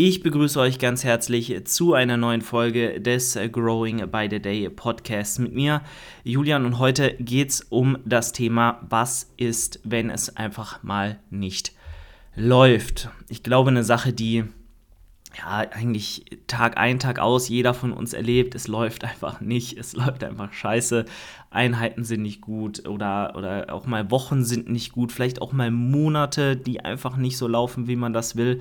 Ich begrüße euch ganz herzlich zu einer neuen Folge des Growing by the Day Podcasts mit mir, Julian. Und heute geht es um das Thema, was ist, wenn es einfach mal nicht läuft. Ich glaube, eine Sache, die ja eigentlich Tag ein, Tag aus jeder von uns erlebt, es läuft einfach nicht, es läuft einfach scheiße. Einheiten sind nicht gut oder, oder auch mal Wochen sind nicht gut, vielleicht auch mal Monate, die einfach nicht so laufen, wie man das will.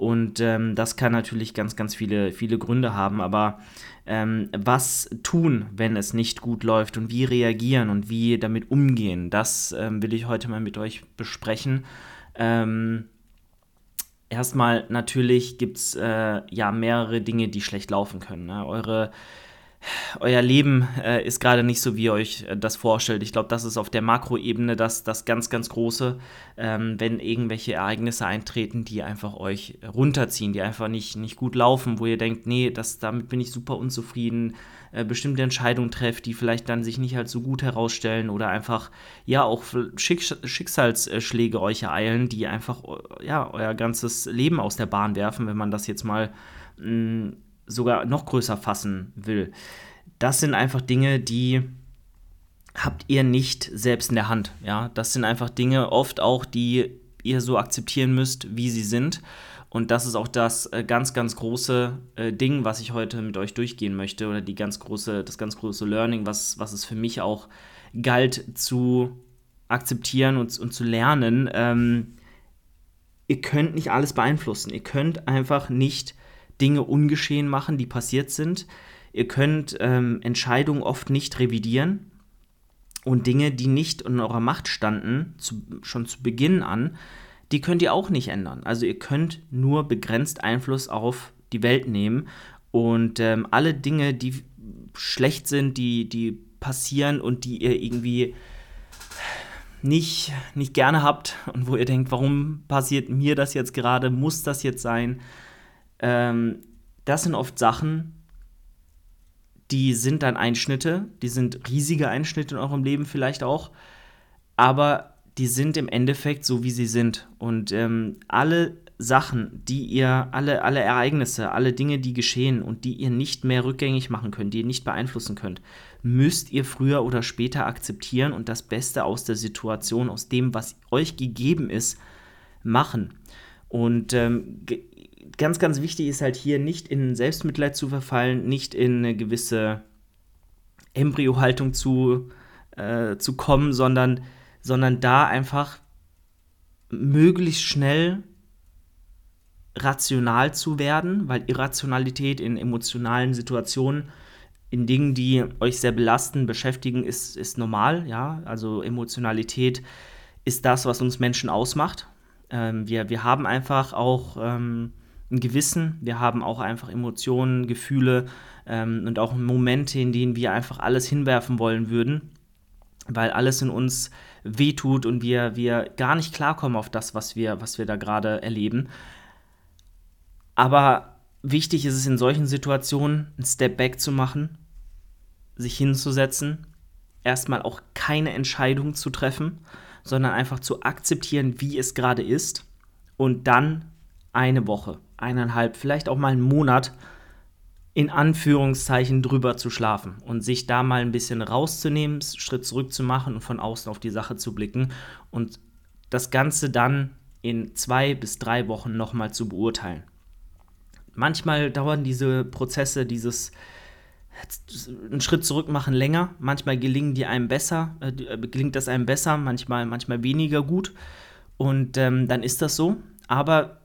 Und ähm, das kann natürlich ganz, ganz viele, viele Gründe haben. Aber ähm, was tun, wenn es nicht gut läuft und wie reagieren und wie damit umgehen, das ähm, will ich heute mal mit euch besprechen. Ähm, erstmal natürlich gibt es äh, ja mehrere Dinge, die schlecht laufen können. Ne? Eure euer Leben äh, ist gerade nicht so, wie ihr euch äh, das vorstellt. Ich glaube, das ist auf der Makroebene das, das ganz, ganz Große, ähm, wenn irgendwelche Ereignisse eintreten, die einfach euch runterziehen, die einfach nicht, nicht gut laufen, wo ihr denkt, nee, das, damit bin ich super unzufrieden, äh, bestimmte Entscheidungen trefft, die vielleicht dann sich nicht als so gut herausstellen oder einfach, ja, auch Schicks Schicksalsschläge euch ereilen, die einfach, ja, euer ganzes Leben aus der Bahn werfen, wenn man das jetzt mal mh, mm, sogar noch größer fassen will. Das sind einfach Dinge, die habt ihr nicht selbst in der Hand. Ja, das sind einfach Dinge oft auch, die ihr so akzeptieren müsst, wie sie sind. Und das ist auch das äh, ganz, ganz große äh, Ding, was ich heute mit euch durchgehen möchte, oder die ganz große, das ganz große Learning, was, was es für mich auch galt zu akzeptieren und, und zu lernen. Ähm, ihr könnt nicht alles beeinflussen. Ihr könnt einfach nicht Dinge ungeschehen machen, die passiert sind. Ihr könnt ähm, Entscheidungen oft nicht revidieren und Dinge, die nicht in eurer Macht standen, zu, schon zu Beginn an, die könnt ihr auch nicht ändern. Also ihr könnt nur begrenzt Einfluss auf die Welt nehmen und ähm, alle Dinge, die schlecht sind, die, die passieren und die ihr irgendwie nicht, nicht gerne habt und wo ihr denkt, warum passiert mir das jetzt gerade, muss das jetzt sein, ähm, das sind oft Sachen, die sind dann Einschnitte, die sind riesige Einschnitte in eurem Leben vielleicht auch, aber die sind im Endeffekt so, wie sie sind. Und ähm, alle Sachen, die ihr, alle, alle Ereignisse, alle Dinge, die geschehen und die ihr nicht mehr rückgängig machen könnt, die ihr nicht beeinflussen könnt, müsst ihr früher oder später akzeptieren und das Beste aus der Situation, aus dem, was euch gegeben ist, machen. Und ähm, ganz, ganz wichtig ist halt hier nicht in Selbstmitleid zu verfallen, nicht in eine gewisse Embryohaltung zu, äh, zu kommen, sondern, sondern da einfach möglichst schnell rational zu werden, weil Irrationalität in emotionalen Situationen, in Dingen, die euch sehr belasten, beschäftigen, ist, ist normal, ja. Also Emotionalität ist das, was uns Menschen ausmacht. Ähm, wir, wir haben einfach auch ähm, ein Gewissen, wir haben auch einfach Emotionen, Gefühle ähm, und auch Momente, in denen wir einfach alles hinwerfen wollen würden, weil alles in uns wehtut und wir, wir gar nicht klarkommen auf das, was wir, was wir da gerade erleben. Aber wichtig ist es in solchen Situationen, einen Step back zu machen, sich hinzusetzen, erstmal auch keine Entscheidung zu treffen, sondern einfach zu akzeptieren, wie es gerade ist und dann eine Woche, eineinhalb, vielleicht auch mal einen Monat in Anführungszeichen drüber zu schlafen und sich da mal ein bisschen rauszunehmen, Schritt zurück zu machen und von außen auf die Sache zu blicken und das Ganze dann in zwei bis drei Wochen nochmal zu beurteilen. Manchmal dauern diese Prozesse, dieses einen Schritt zurück machen länger, manchmal gelingen die einem besser, äh, äh, gelingt das einem besser, manchmal, manchmal weniger gut und ähm, dann ist das so. Aber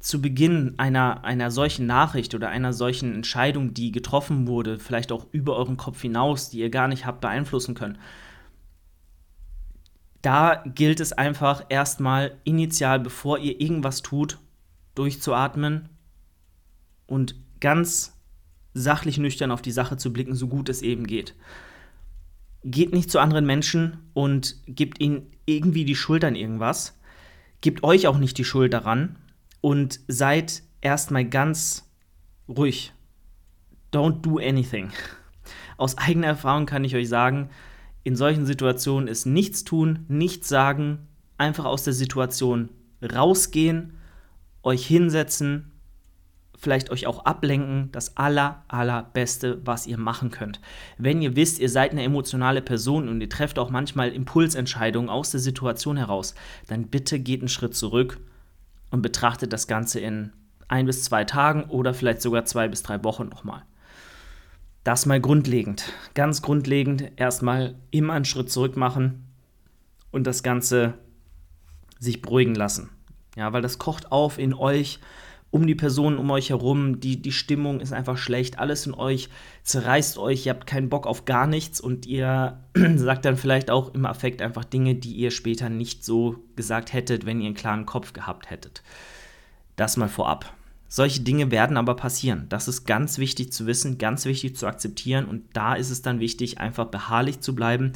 zu Beginn einer, einer solchen Nachricht oder einer solchen Entscheidung, die getroffen wurde, vielleicht auch über euren Kopf hinaus, die ihr gar nicht habt beeinflussen können, da gilt es einfach erstmal initial, bevor ihr irgendwas tut, durchzuatmen und ganz sachlich nüchtern auf die Sache zu blicken, so gut es eben geht. Geht nicht zu anderen Menschen und gebt ihnen irgendwie die Schuld an irgendwas. Gebt euch auch nicht die Schuld daran, und seid erstmal ganz ruhig. Don't do anything. Aus eigener Erfahrung kann ich euch sagen, in solchen Situationen ist nichts tun, nichts sagen, einfach aus der Situation rausgehen, euch hinsetzen, vielleicht euch auch ablenken, das aller, allerbeste, was ihr machen könnt. Wenn ihr wisst, ihr seid eine emotionale Person und ihr trefft auch manchmal Impulsentscheidungen aus der Situation heraus, dann bitte geht einen Schritt zurück und betrachtet das Ganze in ein bis zwei Tagen oder vielleicht sogar zwei bis drei Wochen nochmal. Das mal grundlegend. Ganz grundlegend erstmal immer einen Schritt zurück machen und das Ganze sich beruhigen lassen. Ja, weil das kocht auf in euch um die Personen um euch herum, die, die Stimmung ist einfach schlecht, alles in euch zerreißt euch, ihr habt keinen Bock auf gar nichts und ihr sagt dann vielleicht auch im Affekt einfach Dinge, die ihr später nicht so gesagt hättet, wenn ihr einen klaren Kopf gehabt hättet. Das mal vorab. Solche Dinge werden aber passieren. Das ist ganz wichtig zu wissen, ganz wichtig zu akzeptieren und da ist es dann wichtig, einfach beharrlich zu bleiben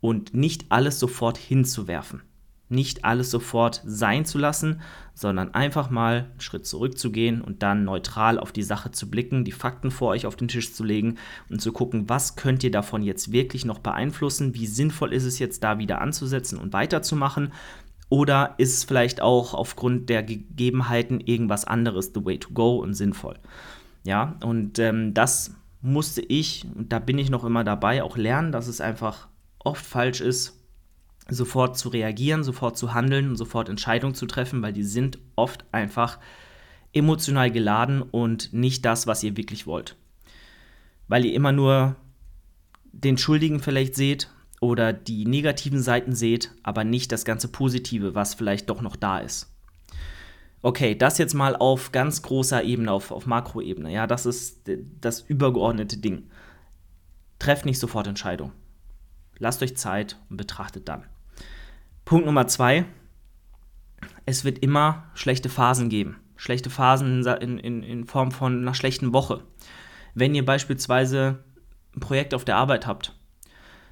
und nicht alles sofort hinzuwerfen nicht alles sofort sein zu lassen, sondern einfach mal einen Schritt zurückzugehen und dann neutral auf die Sache zu blicken, die Fakten vor euch auf den Tisch zu legen und zu gucken, was könnt ihr davon jetzt wirklich noch beeinflussen, wie sinnvoll ist es jetzt da wieder anzusetzen und weiterzumachen oder ist es vielleicht auch aufgrund der Gegebenheiten irgendwas anderes the way to go und sinnvoll. Ja, und ähm, das musste ich, und da bin ich noch immer dabei, auch lernen, dass es einfach oft falsch ist, sofort zu reagieren, sofort zu handeln und sofort Entscheidungen zu treffen, weil die sind oft einfach emotional geladen und nicht das, was ihr wirklich wollt. Weil ihr immer nur den Schuldigen vielleicht seht oder die negativen Seiten seht, aber nicht das ganze Positive, was vielleicht doch noch da ist. Okay, das jetzt mal auf ganz großer Ebene, auf, auf Makroebene. Ja, das ist das übergeordnete Ding. Trefft nicht sofort Entscheidungen. Lasst euch Zeit und betrachtet dann. Punkt Nummer zwei, es wird immer schlechte Phasen geben. Schlechte Phasen in, in, in Form von einer schlechten Woche. Wenn ihr beispielsweise ein Projekt auf der Arbeit habt,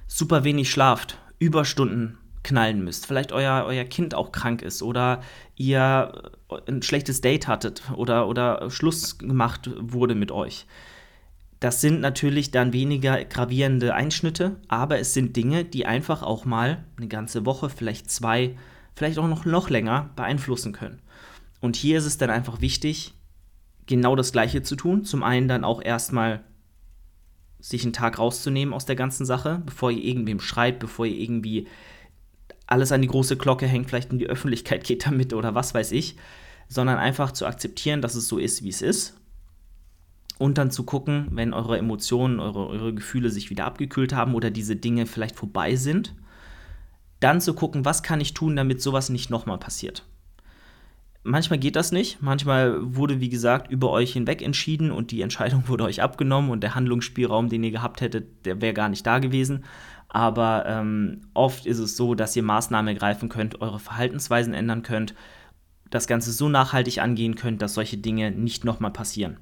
super wenig schlaft, Überstunden knallen müsst, vielleicht euer, euer Kind auch krank ist oder ihr ein schlechtes Date hattet oder, oder Schluss gemacht wurde mit euch. Das sind natürlich dann weniger gravierende Einschnitte, aber es sind Dinge, die einfach auch mal eine ganze Woche, vielleicht zwei, vielleicht auch noch, noch länger beeinflussen können. Und hier ist es dann einfach wichtig, genau das Gleiche zu tun. Zum einen dann auch erstmal sich einen Tag rauszunehmen aus der ganzen Sache, bevor ihr irgendwem schreit, bevor ihr irgendwie alles an die große Glocke hängt, vielleicht in die Öffentlichkeit geht damit oder was weiß ich, sondern einfach zu akzeptieren, dass es so ist, wie es ist und dann zu gucken, wenn eure Emotionen, eure, eure Gefühle sich wieder abgekühlt haben oder diese Dinge vielleicht vorbei sind, dann zu gucken, was kann ich tun, damit sowas nicht nochmal passiert. Manchmal geht das nicht, manchmal wurde, wie gesagt, über euch hinweg entschieden und die Entscheidung wurde euch abgenommen und der Handlungsspielraum, den ihr gehabt hättet, der wäre gar nicht da gewesen. Aber ähm, oft ist es so, dass ihr Maßnahmen ergreifen könnt, eure Verhaltensweisen ändern könnt, das Ganze so nachhaltig angehen könnt, dass solche Dinge nicht nochmal passieren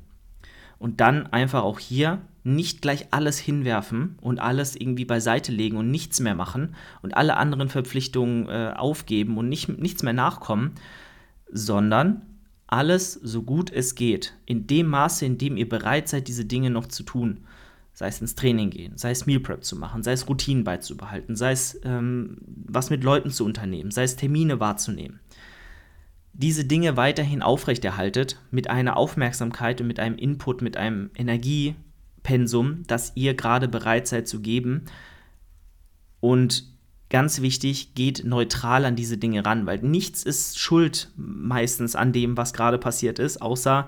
und dann einfach auch hier nicht gleich alles hinwerfen und alles irgendwie beiseite legen und nichts mehr machen und alle anderen Verpflichtungen äh, aufgeben und nicht, nichts mehr nachkommen, sondern alles so gut es geht, in dem Maße, in dem ihr bereit seid, diese Dinge noch zu tun, sei es ins Training gehen, sei es Meal Prep zu machen, sei es Routinen beizubehalten, sei es ähm, was mit Leuten zu unternehmen, sei es Termine wahrzunehmen diese Dinge weiterhin aufrechterhaltet mit einer Aufmerksamkeit und mit einem Input, mit einem Energiepensum, das ihr gerade bereit seid zu geben. Und ganz wichtig, geht neutral an diese Dinge ran, weil nichts ist schuld meistens an dem, was gerade passiert ist, außer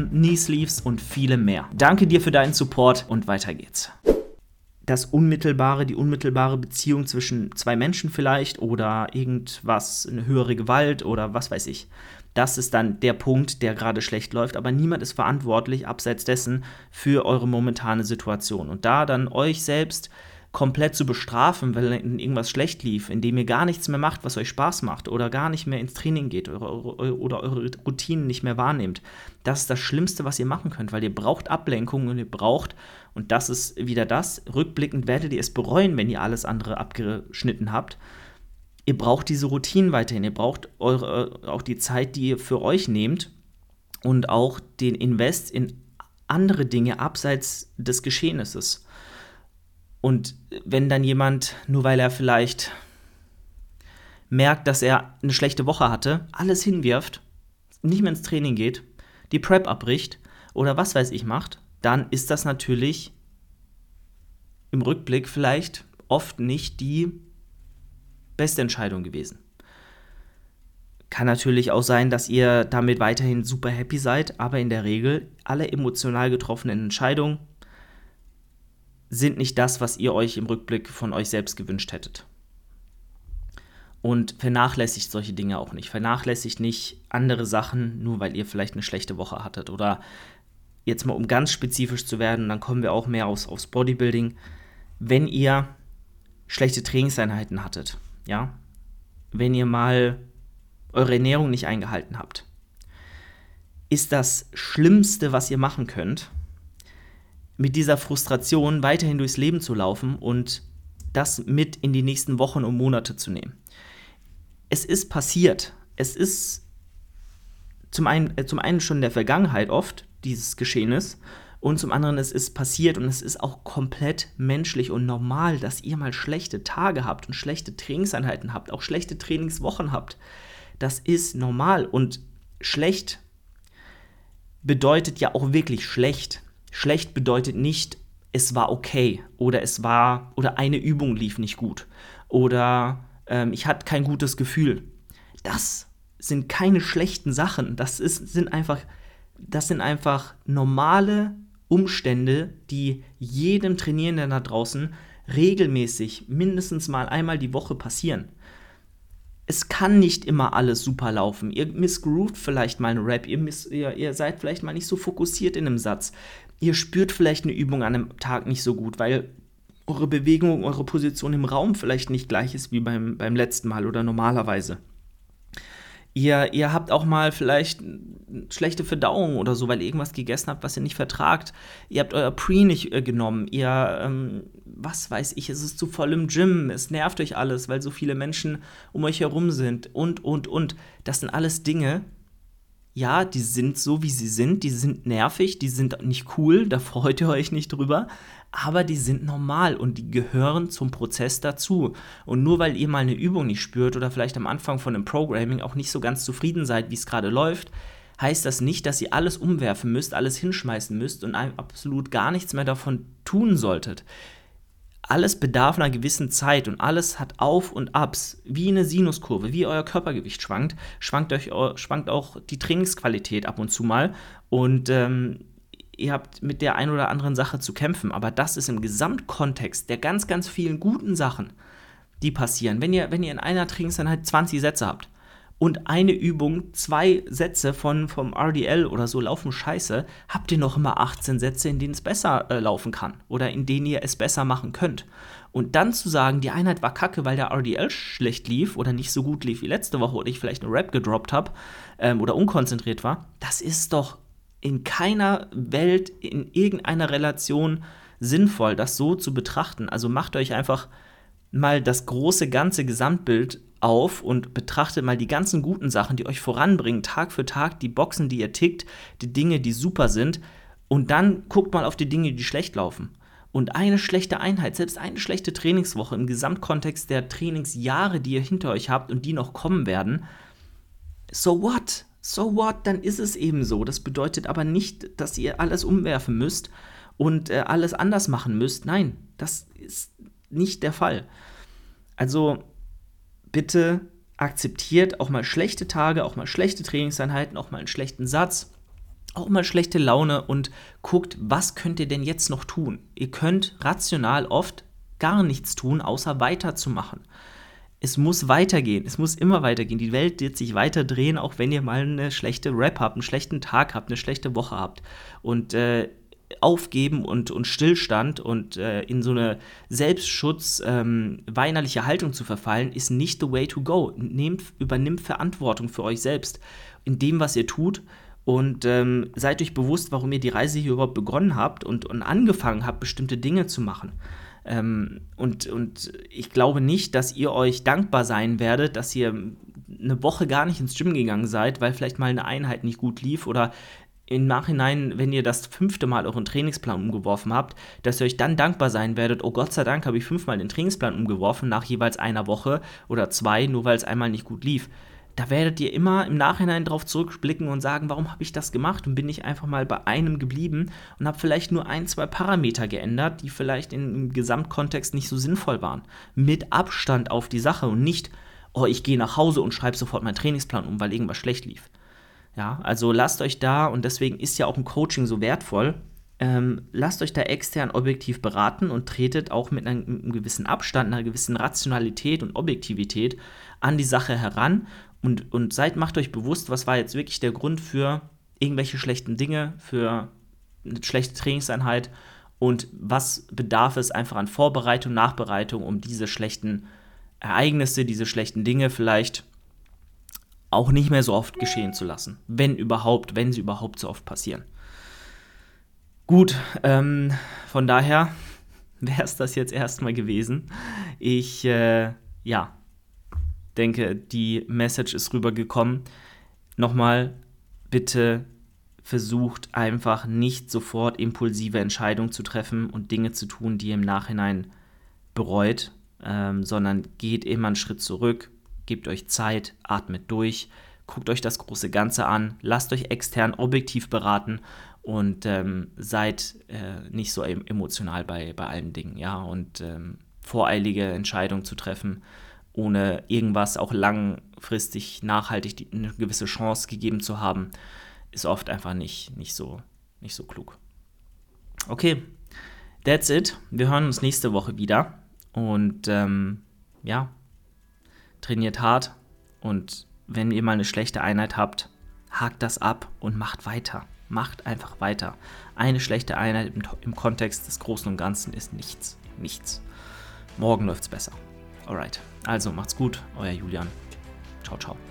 Hosen, Knee Sleeves und viele mehr. Danke dir für deinen Support und weiter geht's. Das unmittelbare, die unmittelbare Beziehung zwischen zwei Menschen vielleicht oder irgendwas, eine höhere Gewalt oder was weiß ich. Das ist dann der Punkt, der gerade schlecht läuft, aber niemand ist verantwortlich, abseits dessen, für eure momentane Situation. Und da dann euch selbst komplett zu bestrafen, weil irgendwas schlecht lief, indem ihr gar nichts mehr macht, was euch Spaß macht oder gar nicht mehr ins Training geht oder, oder, eure Routinen nicht mehr wahrnehmt. Das ist das Schlimmste, was ihr machen könnt, weil ihr braucht Ablenkung und ihr braucht, und das ist wieder das, rückblickend werdet ihr es bereuen, wenn ihr alles andere abgeschnitten habt. Ihr braucht diese Routinen weiterhin, ihr braucht eure, auch die Zeit, die ihr für euch nehmt und auch den Invest in andere Dinge abseits des Geschehnisses. Und wenn dann jemand, nur weil er vielleicht merkt, dass er eine schlechte Woche hatte, alles hinwirft, nicht mehr ins Training geht, die Prep abbricht oder was weiß ich macht, dann ist das natürlich im Rückblick vielleicht oft nicht die beste Entscheidung gewesen. Kann natürlich auch sein, dass ihr damit weiterhin super happy seid, aber in der Regel alle emotional getroffenen Entscheidungen sind nicht das, was ihr euch im Rückblick von euch selbst gewünscht hättet. Und vernachlässigt solche Dinge auch nicht. Vernachlässigt nicht andere Sachen, nur weil ihr vielleicht eine schlechte Woche hattet. Oder jetzt mal um ganz spezifisch zu werden, dann kommen wir auch mehr aus, aufs Bodybuilding. Wenn ihr schlechte Trainingseinheiten hattet, ja, wenn ihr mal eure Ernährung nicht eingehalten habt, ist das Schlimmste, was ihr machen könnt, mit dieser Frustration weiterhin durchs Leben zu laufen und das mit in die nächsten Wochen und Monate zu nehmen. Es ist passiert. Es ist zum einen, äh, zum einen schon in der Vergangenheit oft dieses Geschehnis und zum anderen es ist passiert und es ist auch komplett menschlich und normal, dass ihr mal schlechte Tage habt und schlechte Trainingseinheiten habt, auch schlechte Trainingswochen habt. Das ist normal und schlecht bedeutet ja auch wirklich schlecht. Schlecht bedeutet nicht, es war okay oder es war oder eine Übung lief nicht gut oder ähm, ich hatte kein gutes Gefühl. Das sind keine schlechten Sachen. Das ist, sind einfach, das sind einfach normale Umstände, die jedem Trainierenden da draußen regelmäßig mindestens mal einmal die Woche passieren es kann nicht immer alles super laufen. Ihr missgroovt vielleicht mal eine Rap, ihr, miss, ihr, ihr seid vielleicht mal nicht so fokussiert in einem Satz. Ihr spürt vielleicht eine Übung an einem Tag nicht so gut, weil eure Bewegung, eure Position im Raum vielleicht nicht gleich ist wie beim, beim letzten Mal oder normalerweise. Ihr, ihr habt auch mal vielleicht schlechte Verdauung oder so, weil ihr irgendwas gegessen habt, was ihr nicht vertragt. Ihr habt euer Pre nicht äh, genommen. Ihr, ähm, was weiß ich, es ist zu voll im Gym. Es nervt euch alles, weil so viele Menschen um euch herum sind. Und, und, und. Das sind alles Dinge, ja, die sind so, wie sie sind. Die sind nervig, die sind nicht cool. Da freut ihr euch nicht drüber aber die sind normal und die gehören zum Prozess dazu. Und nur weil ihr mal eine Übung nicht spürt oder vielleicht am Anfang von einem Programming auch nicht so ganz zufrieden seid, wie es gerade läuft, heißt das nicht, dass ihr alles umwerfen müsst, alles hinschmeißen müsst und absolut gar nichts mehr davon tun solltet. Alles bedarf einer gewissen Zeit und alles hat Auf und Abs, wie eine Sinuskurve, wie euer Körpergewicht schwankt, schwankt, euch, schwankt auch die Trainingsqualität ab und zu mal. Und ähm, ihr habt mit der einen oder anderen Sache zu kämpfen, aber das ist im Gesamtkontext der ganz, ganz vielen guten Sachen, die passieren. Wenn ihr, wenn ihr in einer Trainingseinheit 20 Sätze habt und eine Übung, zwei Sätze von, vom RDL oder so laufen scheiße, habt ihr noch immer 18 Sätze, in denen es besser äh, laufen kann oder in denen ihr es besser machen könnt. Und dann zu sagen, die Einheit war kacke, weil der RDL schlecht lief oder nicht so gut lief wie letzte Woche oder ich vielleicht eine Rap gedroppt habe ähm, oder unkonzentriert war, das ist doch in keiner Welt, in irgendeiner Relation sinnvoll, das so zu betrachten. Also macht euch einfach mal das große ganze Gesamtbild auf und betrachtet mal die ganzen guten Sachen, die euch voranbringen, Tag für Tag, die Boxen, die ihr tickt, die Dinge, die super sind. Und dann guckt mal auf die Dinge, die schlecht laufen. Und eine schlechte Einheit, selbst eine schlechte Trainingswoche im Gesamtkontext der Trainingsjahre, die ihr hinter euch habt und die noch kommen werden, so what? so what, dann ist es eben so. Das bedeutet aber nicht, dass ihr alles umwerfen müsst und äh, alles anders machen müsst. Nein, das ist nicht der Fall. Also bitte akzeptiert auch mal schlechte Tage, auch mal schlechte Trainingseinheiten, auch mal einen schlechten Satz, auch mal schlechte Laune und guckt, was könnt ihr denn jetzt noch tun? Ihr könnt rational oft gar nichts tun, außer weiterzumachen es muss weitergehen. Es muss immer weitergehen. Die Welt wird sich weiter drehen, auch wenn ihr mal eine schlechte Rap habt, einen schlechten Tag habt, eine schlechte Woche habt. Und äh, Aufgeben und, und Stillstand und äh, in so eine Selbstschutz, ähm, weinerliche Haltung zu verfallen, ist nicht the way to go. Nehmt, übernimmt Verantwortung für euch selbst in dem, was ihr tut und ähm, seid euch bewusst, warum ihr die Reise hier überhaupt begonnen habt und, und angefangen habt, bestimmte Dinge zu machen. Ähm, und, und ich glaube nicht, dass ihr euch dankbar sein werdet, dass ihr eine Woche gar nicht ins Gym gegangen seid, weil vielleicht mal eine Einheit nicht gut lief oder im Nachhinein, wenn ihr das fünfte Mal euren Trainingsplan umgeworfen habt, dass ihr euch dann dankbar sein werdet, oh Gott sei Dank habe ich fünfmal den Trainingsplan umgeworfen nach jeweils einer Woche oder zwei, nur weil es einmal nicht gut lief da werdet ihr immer im Nachhinein drauf zurückblicken und sagen, warum habe ich das gemacht und bin ich einfach mal bei einem geblieben und habe vielleicht nur ein, zwei Parameter geändert, die vielleicht im Gesamtkontext nicht so sinnvoll waren. Mit Abstand auf die Sache und nicht, oh, ich gehe nach Hause und schreibe sofort meinen Trainingsplan um, weil irgendwas schlecht lief. Ja, also lasst euch da, und deswegen ist ja auch ein Coaching so wertvoll, ähm, lasst euch da extern objektiv beraten und tretet auch mit einem, einem, gewissen Abstand, einer gewissen Rationalität und Objektivität an die Sache heran. Und, und seid, macht euch bewusst, was war jetzt wirklich der Grund für irgendwelche schlechten Dinge, für eine schlechte Trainingseinheit und was bedarf es einfach an Vorbereitung, Nachbereitung, um diese schlechten Ereignisse, diese schlechten Dinge vielleicht auch nicht mehr so oft geschehen zu lassen. Wenn überhaupt, wenn sie überhaupt so oft passieren. Gut, ähm, von daher wäre es das jetzt erstmal gewesen. Ich, äh, ja, denke, die Message ist rübergekommen. Nochmal, bitte versucht einfach nicht sofort impulsive Entscheidungen zu treffen und Dinge zu tun, die ihr im Nachhinein bereut, ähm, sondern geht immer einen Schritt zurück, gebt euch Zeit, atmet durch, guckt euch das große Ganze an, lasst euch extern objektiv beraten und ähm, seid äh, nicht so emotional bei, bei allen Dingen, ja, und ähm, voreilige Entscheidungen zu treffen ohne irgendwas auch langfristig nachhaltig die, eine gewisse Chance gegeben zu haben, ist oft einfach nicht, nicht, so, nicht so klug. Okay, that's it. Wir hören uns nächste Woche wieder. Und ähm, ja, trainiert hart. Und wenn ihr mal eine schlechte Einheit habt, hakt das ab und macht weiter. Macht einfach weiter. Eine schlechte Einheit im, im Kontext des Großen und Ganzen ist nichts. Nichts. Morgen läuft's besser. Alright. Also macht's gut, euer Julian. Ciao, ciao.